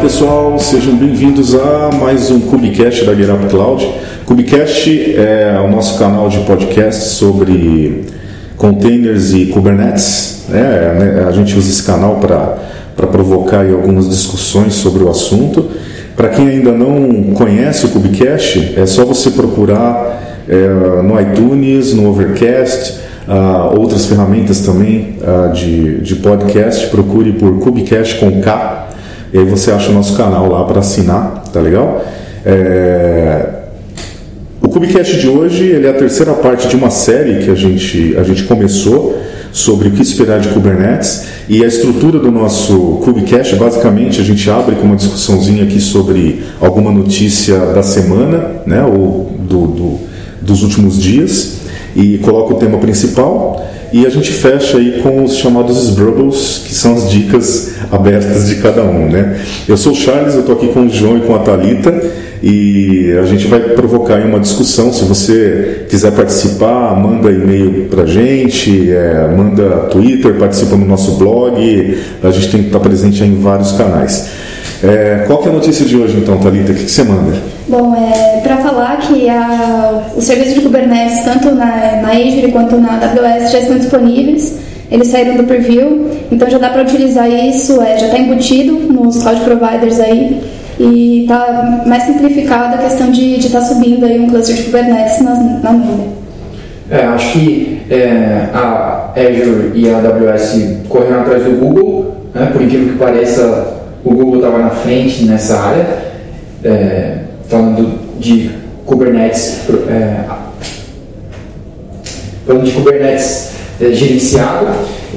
Pessoal, sejam bem-vindos a mais um Cubicast da GetUp Cloud. Cubicast é o nosso canal de podcast sobre containers e Kubernetes. É, né, a gente usa esse canal para provocar algumas discussões sobre o assunto. Para quem ainda não conhece o Cubicast, é só você procurar é, no iTunes, no Overcast, uh, outras ferramentas também uh, de, de podcast. Procure por Cubicast com K e aí você acha o nosso canal lá para assinar, tá legal? É... O Cubicast de hoje ele é a terceira parte de uma série que a gente, a gente começou sobre o que esperar de Kubernetes e a estrutura do nosso Cubicast, basicamente a gente abre com uma discussãozinha aqui sobre alguma notícia da semana, né, ou do, do dos últimos dias e coloca o tema principal e a gente fecha aí com os chamados Sbrubbles, que são as dicas abertas de cada um, né? Eu sou o Charles, eu estou aqui com o João e com a Talita e a gente vai provocar uma discussão. Se você quiser participar, manda e-mail para gente, é, manda Twitter, participa no nosso blog. A gente tem que estar presente em vários canais. É, qual que é a notícia de hoje então, Thalita? O que, que você manda? Bom, é, para falar que a, os serviços de Kubernetes, tanto na, na Azure quanto na AWS, já estão disponíveis. Eles saíram do preview, então já dá para utilizar isso, é, já está embutido nos cloud providers aí e está mais simplificada a questão de estar tá subindo aí um cluster de Kubernetes na, na nuvem. É, acho que é, a Azure e a AWS correram atrás do Google, né, por incrível que pareça, o Google estava na frente nessa área, é, falando de Kubernetes, é, falando de Kubernetes é, gerenciado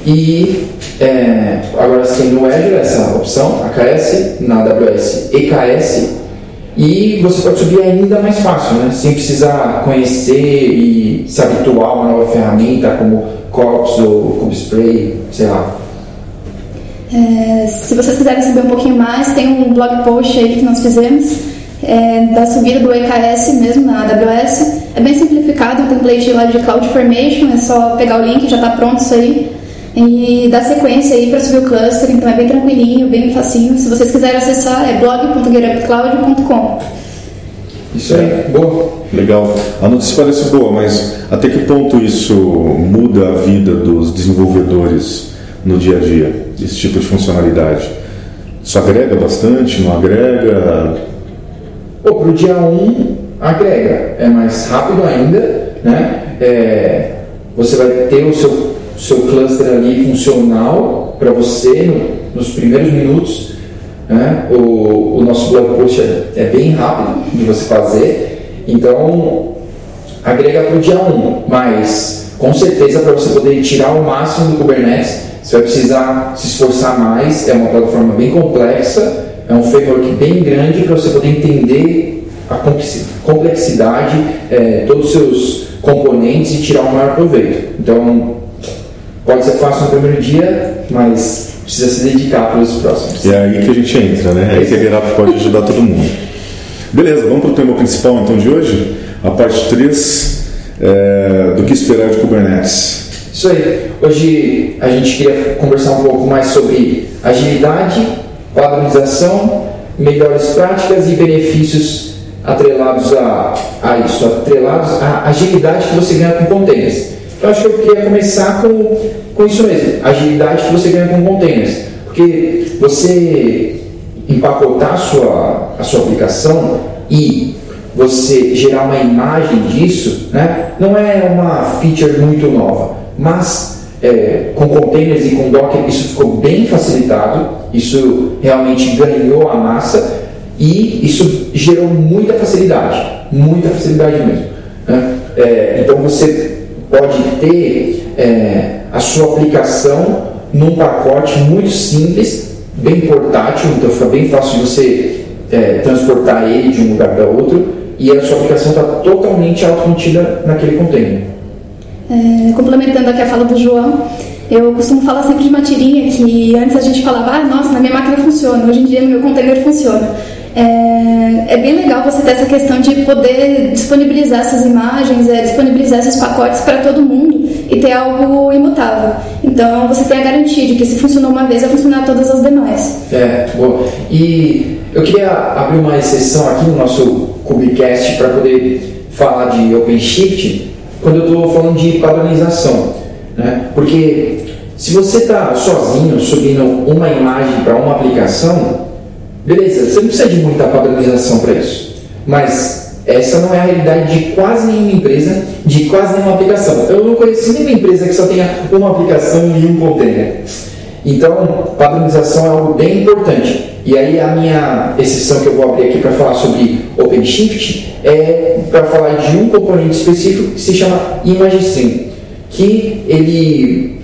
e é, agora você tem no Azure essa opção, AKS, na AWS EKS e você pode subir ainda mais fácil, né? sem precisar conhecer e se habituar a uma nova ferramenta como Corps ou KubeSpray, sei lá. É, se vocês quiserem saber um pouquinho mais, tem um blog post aí que nós fizemos é, da subida do EKS mesmo na AWS. É bem simplificado, um template lá de CloudFormation, é só pegar o link, já está pronto isso aí. E dar sequência aí para subir o cluster, então é bem tranquilinho, bem facinho. Se vocês quiserem acessar, é blog.getupcloud.com. Isso aí, boa. Legal. A notícia parece boa, mas até que ponto isso muda a vida dos desenvolvedores no dia a dia, esse tipo de funcionalidade? Isso agrega bastante, não agrega? Para o dia 1, um, agrega. É mais rápido ainda, né? É, você vai ter o seu, seu cluster ali funcional para você no, nos primeiros minutos. Né? O, o nosso blog post é, é bem rápido de você fazer. Então, agrega para o dia 1, um, mas com certeza para você poder tirar o máximo do Kubernetes você vai precisar se esforçar mais, é uma plataforma bem complexa, é um framework bem grande para você poder entender a complexidade, é, todos os seus componentes e tirar o maior proveito. Então, pode ser fácil no primeiro dia, mas precisa se dedicar para os próximos. E é aí que a gente entra, né? É aí que a Gerap pode ajudar todo mundo. Beleza, vamos para o tema principal então de hoje, a parte 3 é, do que esperar de Kubernetes. Isso aí. Hoje a gente queria conversar um pouco mais sobre agilidade, padronização, melhores práticas e benefícios atrelados a, a isso, atrelados à agilidade que você ganha com containers. Então acho que eu queria começar com, com isso mesmo, agilidade que você ganha com containers. Porque você empacotar a sua, a sua aplicação e você gerar uma imagem disso, né, não é uma feature muito nova mas é, com containers e com Docker isso ficou bem facilitado, isso realmente ganhou a massa e isso gerou muita facilidade, muita facilidade mesmo. Né? É, então você pode ter é, a sua aplicação num pacote muito simples, bem portátil, então fica bem fácil de você é, transportar ele de um lugar para outro e a sua aplicação está totalmente autocontida naquele container. É, complementando aqui a fala do João, eu costumo falar sempre de uma tirinha que antes a gente falava, ah, nossa, na minha máquina funciona, hoje em dia no meu container funciona. é, é, bem legal você ter essa questão de poder disponibilizar essas imagens, é, disponibilizar esses pacotes para todo mundo e ter algo imutável. Então você tem a garantia de que se funcionou uma vez, vai funcionar todas as demais. É, boa. E eu queria abrir uma exceção aqui no nosso Cubicast para poder falar de OpenShift quando eu estou falando de padronização. Né? Porque se você está sozinho subindo uma imagem para uma aplicação, beleza, você não precisa de muita padronização para isso. Mas essa não é a realidade de quase nenhuma empresa, de quase nenhuma aplicação. Eu não conheço nenhuma empresa que só tenha uma aplicação e um container. Então, padronização é algo bem importante. E aí a minha exceção que eu vou abrir aqui para falar sobre OpenShift é para falar de um componente específico que se chama ImageStream, que ele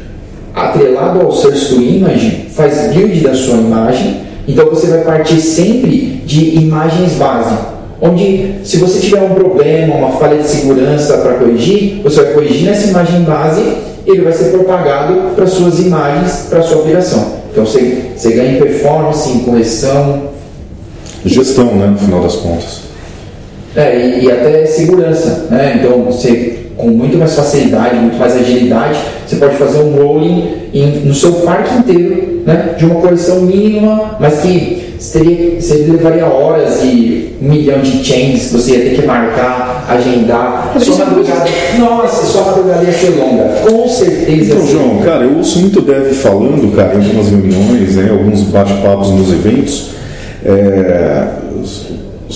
atrelado ao source to image faz build da sua imagem, então você vai partir sempre de imagens base, onde se você tiver um problema, uma falha de segurança para corrigir, você vai corrigir nessa imagem base, ele vai ser propagado para suas imagens, para sua aplicação. Então você, você ganha em performance, em correção. Gestão, né, no final das contas. É, e, e até segurança. Né? Então você, com muito mais facilidade, muito mais agilidade, você pode fazer um rolling em, no seu parque inteiro, né? de uma correção mínima, mas que teria, você levaria horas e um milhão de chains que você ia ter que marcar, agendar. Sua madrugada, nossa, sua madrugada ia ser longa, com certeza. Então, João, cara, eu ouço muito dev falando, cara, em algumas reuniões, né, alguns bate-papos nos eventos. É,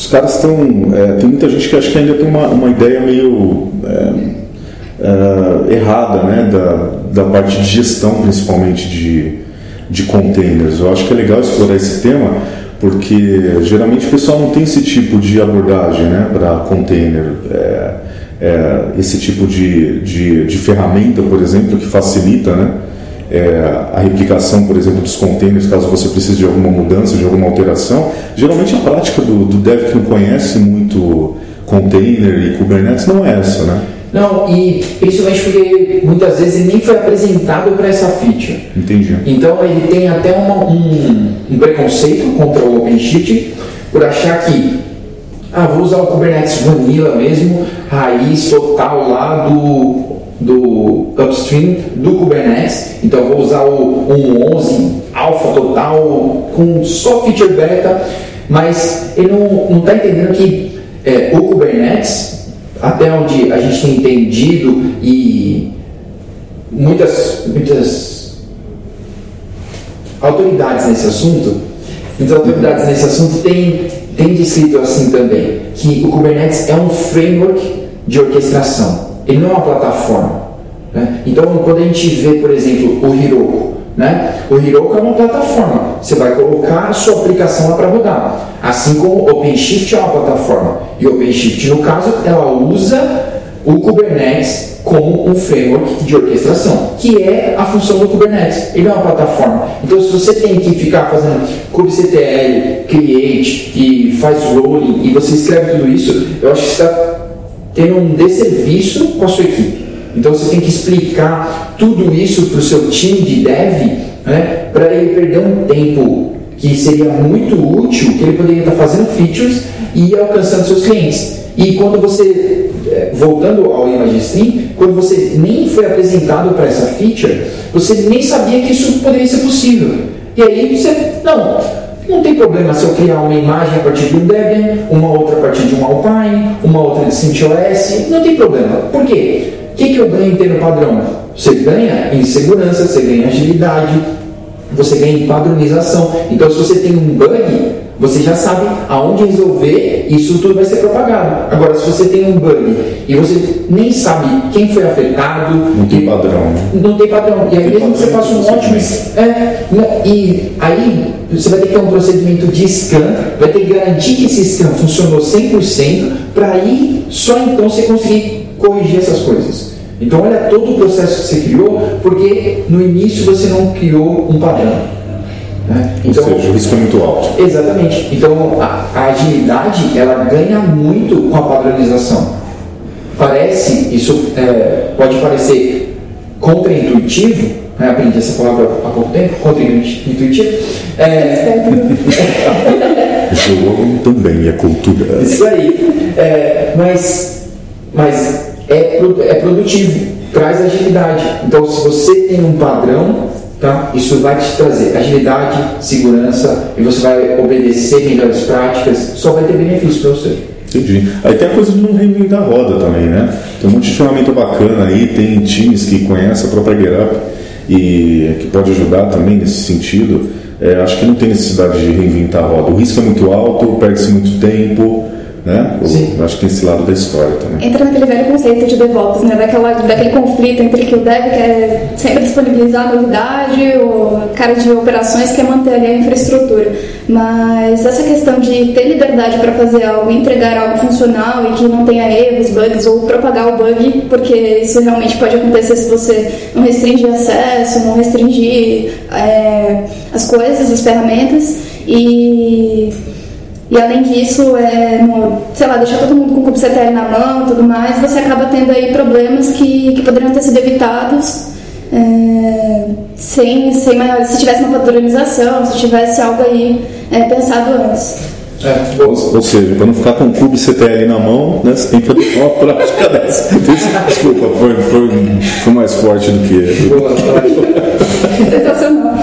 os, caras estão. É, tem muita gente que acha que ainda tem uma, uma ideia meio. É, é errada né, da, da parte de gestão, principalmente de, de containers. Eu acho que é legal explorar esse tema, porque geralmente o pessoal não tem esse tipo de abordagem né, para container. É, é, esse tipo de, de, de, ferramenta, por exemplo, que facilita né, é, a replicação, por exemplo, dos containers, caso você precise de alguma mudança, de alguma alteração. Geralmente a prática do, do dev que não conhece muito container e Kubernetes não é essa, né? Não, e principalmente porque muitas vezes ele nem foi apresentado para essa feature. Entendi. Então ele tem até uma, um, um, preconceito contra o OpenShift por achar que ah, vou usar o Kubernetes Vanilla mesmo, raiz total lá do, do upstream do Kubernetes. Então vou usar o 1.11 alfa total com só feature beta, mas ele não está entendendo que é, o Kubernetes até onde a gente tem entendido e muitas, muitas autoridades nesse assunto, muitas autoridades nesse assunto têm, têm descrito assim também, que o Kubernetes é um framework de orquestração, ele não é uma plataforma. Né? Então, quando a gente vê, por exemplo, o Heroku, né? O Heroku é uma plataforma, você vai colocar a sua aplicação lá para rodar. Assim como o OpenShift é uma plataforma. E o OpenShift, no caso, ela usa o Kubernetes como um framework de orquestração, que é a função do Kubernetes. Ele é uma plataforma. Então, se você tem que ficar fazendo kubectl, create e faz rolling e você escreve tudo isso, eu acho que você está tendo um desserviço com a sua equipe. Então você tem que explicar tudo isso para o seu time de dev, né, para ele perder um tempo que seria muito útil, que ele poderia estar fazendo features e alcançando seus clientes. E quando você, é, voltando ao ImageStream, quando você nem foi apresentado para essa feature, você nem sabia que isso poderia ser possível. E aí você, não, não tem problema se eu criar uma imagem a partir um Debian, uma outra a partir de um Alpine, uma outra de CentOS, não tem problema. Por quê? O que, que eu ganho em ter padrão? Você ganha em segurança, você ganha em agilidade, você ganha em padronização. Então, se você tem um bug, você já sabe aonde resolver e isso tudo vai ser propagado. Agora, se você tem um bug e você nem sabe quem foi afetado. Não tem padrão. Não tem padrão. E aí, mesmo que você faça um ótimo. É, e aí, você vai ter que ter um procedimento de scan, vai ter que garantir que esse scan funcionou 100%, para aí só então você conseguir corrigir essas coisas. Então, olha todo o processo que você criou, porque no início você não criou um padrão. Né? Então, Ou seja, o risco é muito alto. Exatamente. Então, a, a agilidade ela ganha muito com a padronização. Parece, isso é, pode parecer contraintuitivo, né? aprendi essa palavra há pouco tempo, contraintuitivo. É, também é cultura. Isso aí. É, mas mas é, é produtivo, traz agilidade. Então, se você tem um padrão, tá? isso vai te trazer agilidade, segurança e você vai obedecer melhores práticas, só vai ter benefício para você. Entendi. Aí tem a coisa de não reinventar a roda também, né? Tem um monte de ferramenta bacana aí, tem times que conhecem a própria GetUp e que pode ajudar também nesse sentido. É, acho que não tem necessidade de reinventar a roda. O risco é muito alto, perde-se muito tempo. Né? Eu acho que esse lado da história também. Entra naquele velho conceito de DevOps, né? Daquela, daquele conflito entre que o dev quer sempre disponibilizar a novidade, o cara de operações quer manter ali a infraestrutura. Mas essa questão de ter liberdade para fazer algo, entregar algo funcional e que não tenha erros, bugs, ou propagar o bug, porque isso realmente pode acontecer se você não restringir acesso, não restringir é, as coisas, as ferramentas. E e além disso, é, no, sei lá, deixar todo mundo com o kubectl na mão e tudo mais, você acaba tendo aí problemas que, que poderiam ter sido evitados é, sem, sem maior, se tivesse uma padronização, se tivesse algo aí é, pensado antes. É, ou, ou, seja, para não ficar com o kubectl na mão, né, você tem que fazer uma prática dessa. Desculpa, foi, foi, foi mais forte do que. Boa, Sensacional.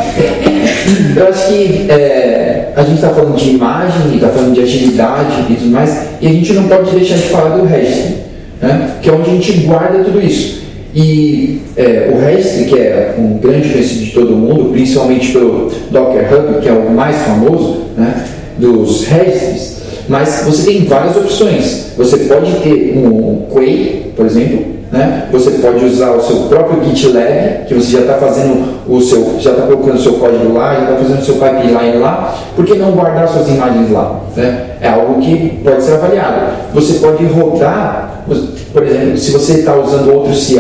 Eu acho que é, a gente está falando de imagem, está falando de agilidade e tudo mais, e a gente não pode deixar de falar do registry, né? que é onde a gente guarda tudo isso. E é, o registry, que é um grande conhecido de todo mundo, principalmente pelo Docker Hub, que é o mais famoso né, dos registries, mas você tem várias opções. Você pode ter um Quay, por exemplo, né? Você pode usar o seu próprio GitLab, que você já está fazendo o seu, já está colocando o seu código lá, já está fazendo o seu pipeline lá. Por que não guardar suas imagens lá? Né? É algo que pode ser avaliado. Você pode rodar, por exemplo, se você está usando outro CI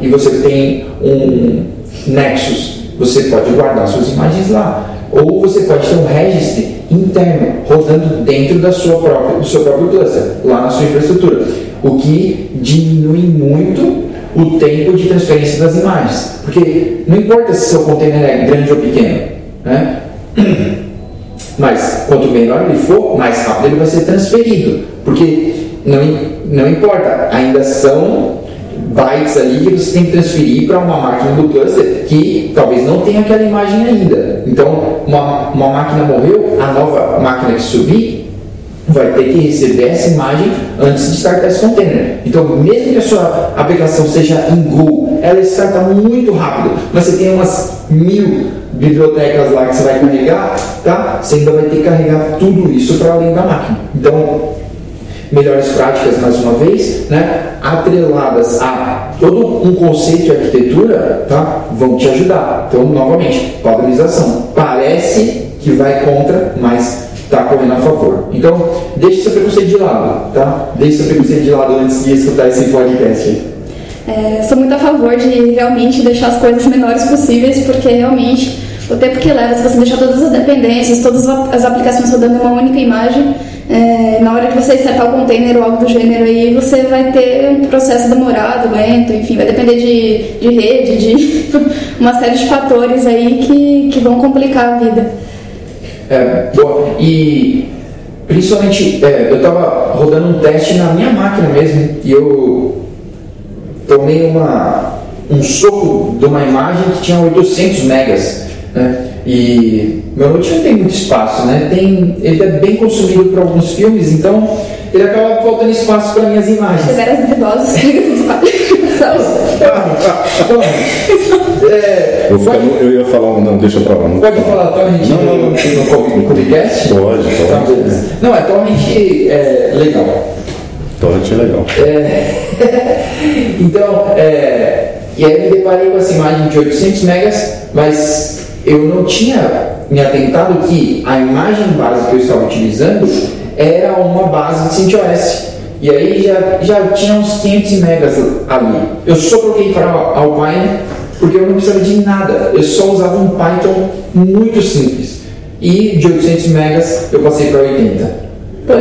e você tem um Nexus, você pode guardar suas imagens lá. Ou você pode ter um registry interno rodando dentro da sua própria, do seu próprio cluster, lá na sua infraestrutura o que diminui muito o tempo de transferência das imagens. Porque não importa se seu container é grande ou pequeno, né? mas quanto menor ele for, mais rápido ele vai ser transferido. Porque não, não importa, ainda são bytes ali que você tem que transferir para uma máquina do cluster que talvez não tenha aquela imagem ainda. Então, uma, uma máquina morreu, a nova máquina que subir vai ter que receber essa imagem antes de startar esse container. Então, mesmo que a sua aplicação seja em Go, ela starta muito rápido, mas você tem umas mil bibliotecas lá que você vai carregar, tá? Você ainda vai ter que carregar tudo isso para além da máquina. Então, melhores práticas, mais uma vez, né? Atreladas a todo um conceito de arquitetura, tá? vão te ajudar. Então, novamente, padronização. Parece que vai contra, mas está correndo a favor. Então, deixe seu preconceito de lado, tá? Deixe seu preconceito de lado antes de escutar esse podcast. É, sou muito a favor de realmente deixar as coisas menores possíveis, porque realmente o tempo que leva, se você deixar todas as dependências, todas as aplicações rodando em uma única imagem, é, você startar o container ou algo do gênero aí, você vai ter um processo demorado, lento, enfim, vai depender de, de rede, de uma série de fatores aí que, que vão complicar a vida. É, bom, e principalmente é, eu estava rodando um teste na minha máquina mesmo e eu tomei uma, um soco de uma imagem que tinha 800 megas. Né? E meu note não tem muito espaço, né? Tem, ele é bem consumido por alguns filmes, então ele acaba faltando espaço para minhas imagens. Fizeram as é, eu, ficar, eu ia falar, não, deixa pra lá. Não pode falar torrent não, não, não, no, no podcast? Pode, pode. Tá, não, é torrent é, legal. Torrent é legal. É, então, é, e aí me deparei com essa imagem de 800 megas, mas eu não tinha me atentado que a imagem base que eu estava utilizando era uma base de CentOS. E aí já, já tinha uns 500 megas ali. Eu só troquei para Alpine porque eu não precisava de nada. Eu só usava um Python muito simples. E de 800 megas eu passei para 80. Então,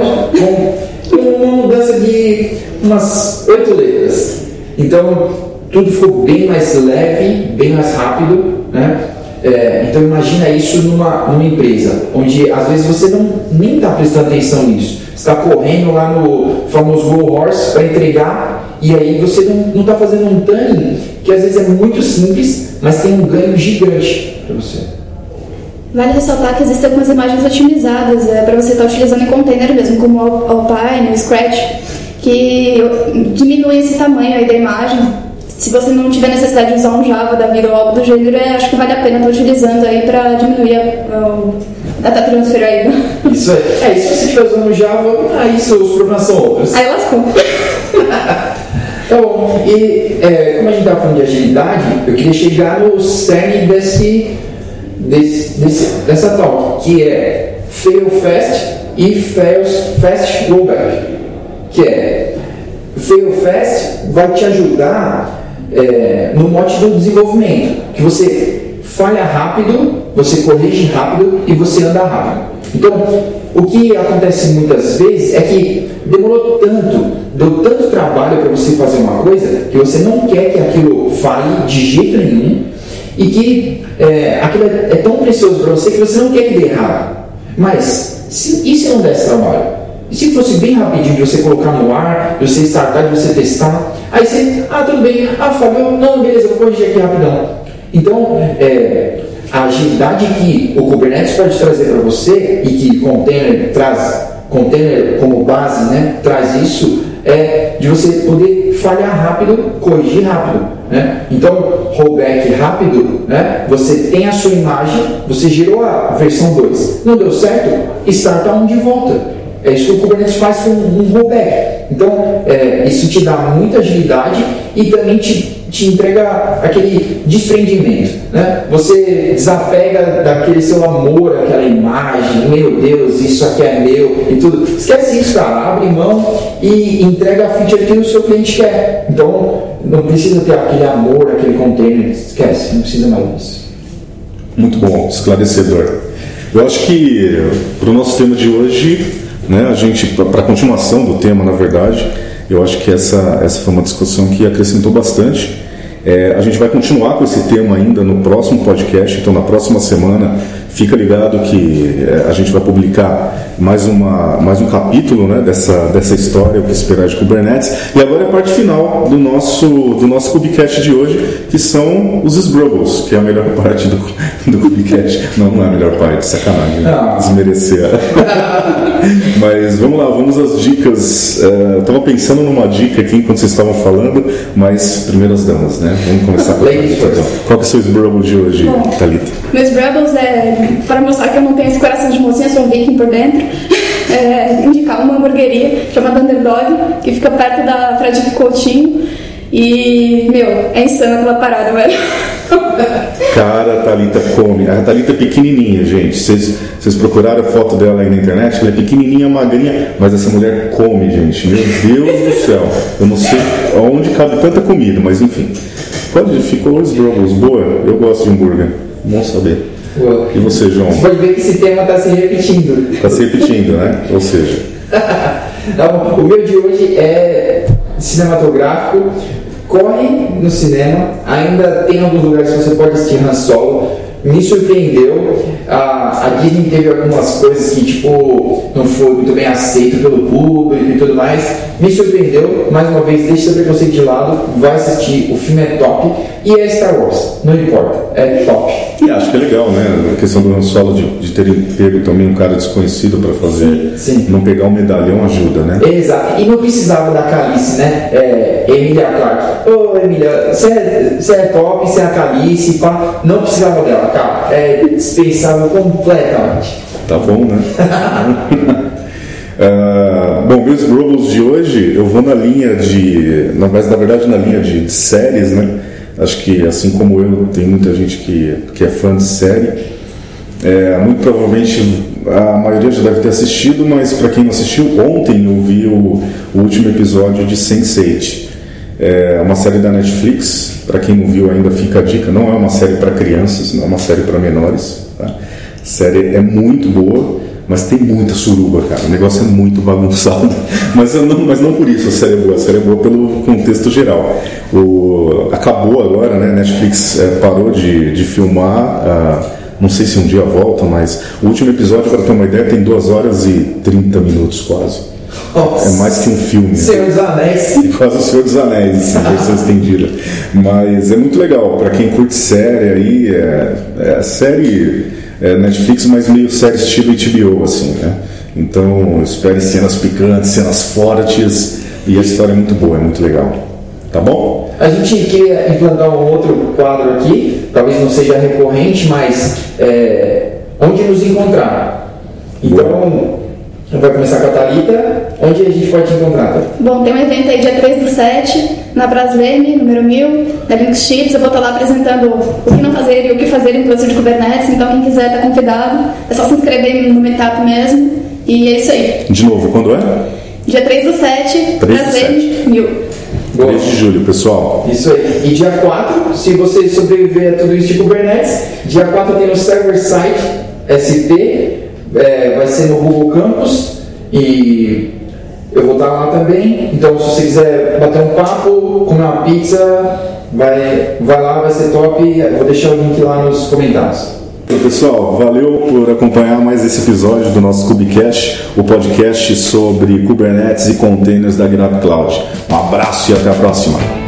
uma mudança de umas 8 letras. Então, tudo ficou bem mais leve, bem mais rápido, né? É, então imagina isso numa, numa empresa, onde às vezes você não nem está prestando atenção nisso. Está correndo lá no famoso Go Horse para entregar e aí você não está fazendo um tanning que às vezes é muito simples, mas tem um ganho gigante para você. Vale ressaltar que existem algumas imagens otimizadas é, para você estar tá utilizando em container mesmo, como o Alpine, o Scratch, que diminuem esse tamanho aí da imagem se você não tiver necessidade de usar um Java da vida ou algo do gênero, é, acho que vale a pena estar utilizando aí para diminuir o data transfer aí. Isso é, é, e se você estiver usando Java, aí seus problemas são outros. Aí lascou. tá bom, e é, como a gente estava falando de agilidade, eu queria chegar no cerne desse, desse, desse, dessa talk, que é fail fast e fail fast rollback, que é fail fast vai te ajudar é, no mote do desenvolvimento, que você falha rápido, você corrige rápido e você anda rápido. Então, o que acontece muitas vezes é que demorou tanto, deu tanto trabalho para você fazer uma coisa que você não quer que aquilo falhe de jeito nenhum e que é, aquilo é, é tão precioso para você que você não quer que dê errado. Mas, se, e se não desse trabalho? E se fosse bem rapidinho de você colocar no ar, de você startar, de você testar, aí você, ah, tudo bem, ah, Fábio, não, beleza, vou corrigir aqui rapidão. Então, é, a agilidade que o Kubernetes pode trazer para você e que container traz, container como base, né, traz isso, é de você poder falhar rápido, corrigir rápido. Né? Então, rollback rápido, né? você tem a sua imagem, você gerou a versão 2, não deu certo, starta um de volta. É isso que o Kubernetes faz com um rollback. Então, é, isso te dá muita agilidade e também te, te entrega aquele desprendimento. Né? Você desapega daquele seu amor, aquela imagem, meu Deus, isso aqui é meu e tudo. Esquece isso, cara. Abre mão e entrega a feature que o seu cliente quer. Então, não precisa ter aquele amor, aquele container. Esquece, não precisa mais disso. Muito bom, esclarecedor. Eu acho que para o nosso tema de hoje né? A gente, para continuação do tema, na verdade, eu acho que essa, essa foi uma discussão que acrescentou bastante. É, a gente vai continuar com esse tema ainda no próximo podcast, então na próxima semana fica ligado que é, a gente vai publicar mais, uma, mais um capítulo né, dessa, dessa história, o que esperar de Kubernetes. E agora é a parte final do nosso, do nosso Kubecast de hoje, que são os Sbrubbles, que é a melhor parte do, do Kubecast. Não, não é a melhor parte, sacanagem, né? Ah. desmerecer. mas vamos lá, vamos às dicas. Uh, Estava pensando numa dica aqui enquanto vocês estavam falando, mas primeiras damas, né? Vamos começar com a então. Qual que é o seu Sbrubble de hoje, Bom, Thalita? Meus Sbrubbles é para mostrar que eu não tenho esse coração de mocinha, sou um viking por dentro, é, indicar uma hamburgueria chamada Underdog, que fica perto da Frederico Coutinho. E, meu, é insano aquela parada, velho. Cara, a Thalita come. A Thalita é pequenininha, gente. Vocês procuraram a foto dela aí na internet? Ela é pequenininha, magrinha, mas essa mulher come, gente. Meu Deus do céu. Eu não sei onde cabe tanta comida, mas enfim. Quando ficou os boa, eu gosto de hambúrguer. Bom saber. E você, João? Pode ver que esse tema está se repetindo. Está se repetindo, né? Ou seja. então, o meu de hoje é cinematográfico. Corre no cinema, ainda tem alguns lugares que você pode assistir Han Solo. Me surpreendeu. A, a Disney teve algumas coisas que, tipo, não foi muito bem aceito pelo público e tudo mais. Me surpreendeu. Mais uma vez, deixe seu preconceito de lado. Vai assistir. O filme é top. E é Star Wars. Não importa. É top. E acho que é legal, né? A questão do Han Solo de, de terem pego também um cara desconhecido para fazer. Sim, sim. Não pegar um medalhão ajuda, né? Exato. E não precisava da Calice, né? É, Emilia Clarke. Ô, oh, Emilia, você é, é top, você é a Calice, pá. Não precisava dela, cara. É dispensável completamente. Tá bom, né? Uh, bom, meus Brobos de hoje eu vou na linha de. Na, mas na verdade na linha de, de séries, né? Acho que, assim como eu, tem muita gente que, que é fã de série. É, muito provavelmente a maioria já deve ter assistido, mas para quem não assistiu, ontem eu vi o, o último episódio de Sense8. É uma série da Netflix, para quem não viu ainda fica a dica, não é uma série para crianças, não é uma série para menores. Tá? A série é muito boa, mas tem muita suruba, cara. O negócio é muito bagunçado. Mas não, mas não por isso a série é boa, a série é boa pelo contexto geral. O, acabou agora, né? Netflix é, parou de, de filmar. Uh, não sei se um dia volta, mas o último episódio, para ter uma ideia, tem 2 horas e 30 minutos quase. Nossa. É mais que um filme. Senhor dos Anéis. E quase o Senhor dos Anéis, assim, versão estendida. Mas é muito legal, para quem curte série aí, é, é série é Netflix, mas meio série estilo HBO, assim, né? Então espere cenas picantes, cenas fortes, e a história é muito boa, é muito legal. Tá bom? A gente queria implantar um outro quadro aqui, talvez não seja recorrente, mas é, onde nos encontrar. Então, vai começar com a Thalita. Onde a gente pode te encontrar? Bom, tem um evento aí dia 3 do 7, na Brasleme, número 1000, da Linux Chips. Eu vou estar lá apresentando o que não fazer e o que fazer em produção de Kubernetes. Então, quem quiser está convidado. É só se inscrever no Meetup mesmo. E é isso aí. De novo, quando é? Dia 3 do 7, Brasleme, 1000. 3 de julho, pessoal. Isso aí. E dia 4, se você sobreviver a tudo isso de Kubernetes, dia 4 tem o Server Site SP, é, vai ser no Google Campus e eu vou estar lá também. Então, se você quiser bater um papo, comer uma pizza, vai, vai lá, vai ser top. Vou deixar o link lá nos comentários. Pessoal, valeu por acompanhar mais esse episódio do nosso Kubecast, o podcast sobre Kubernetes e containers da GitHub Cloud. Um abraço e até a próxima.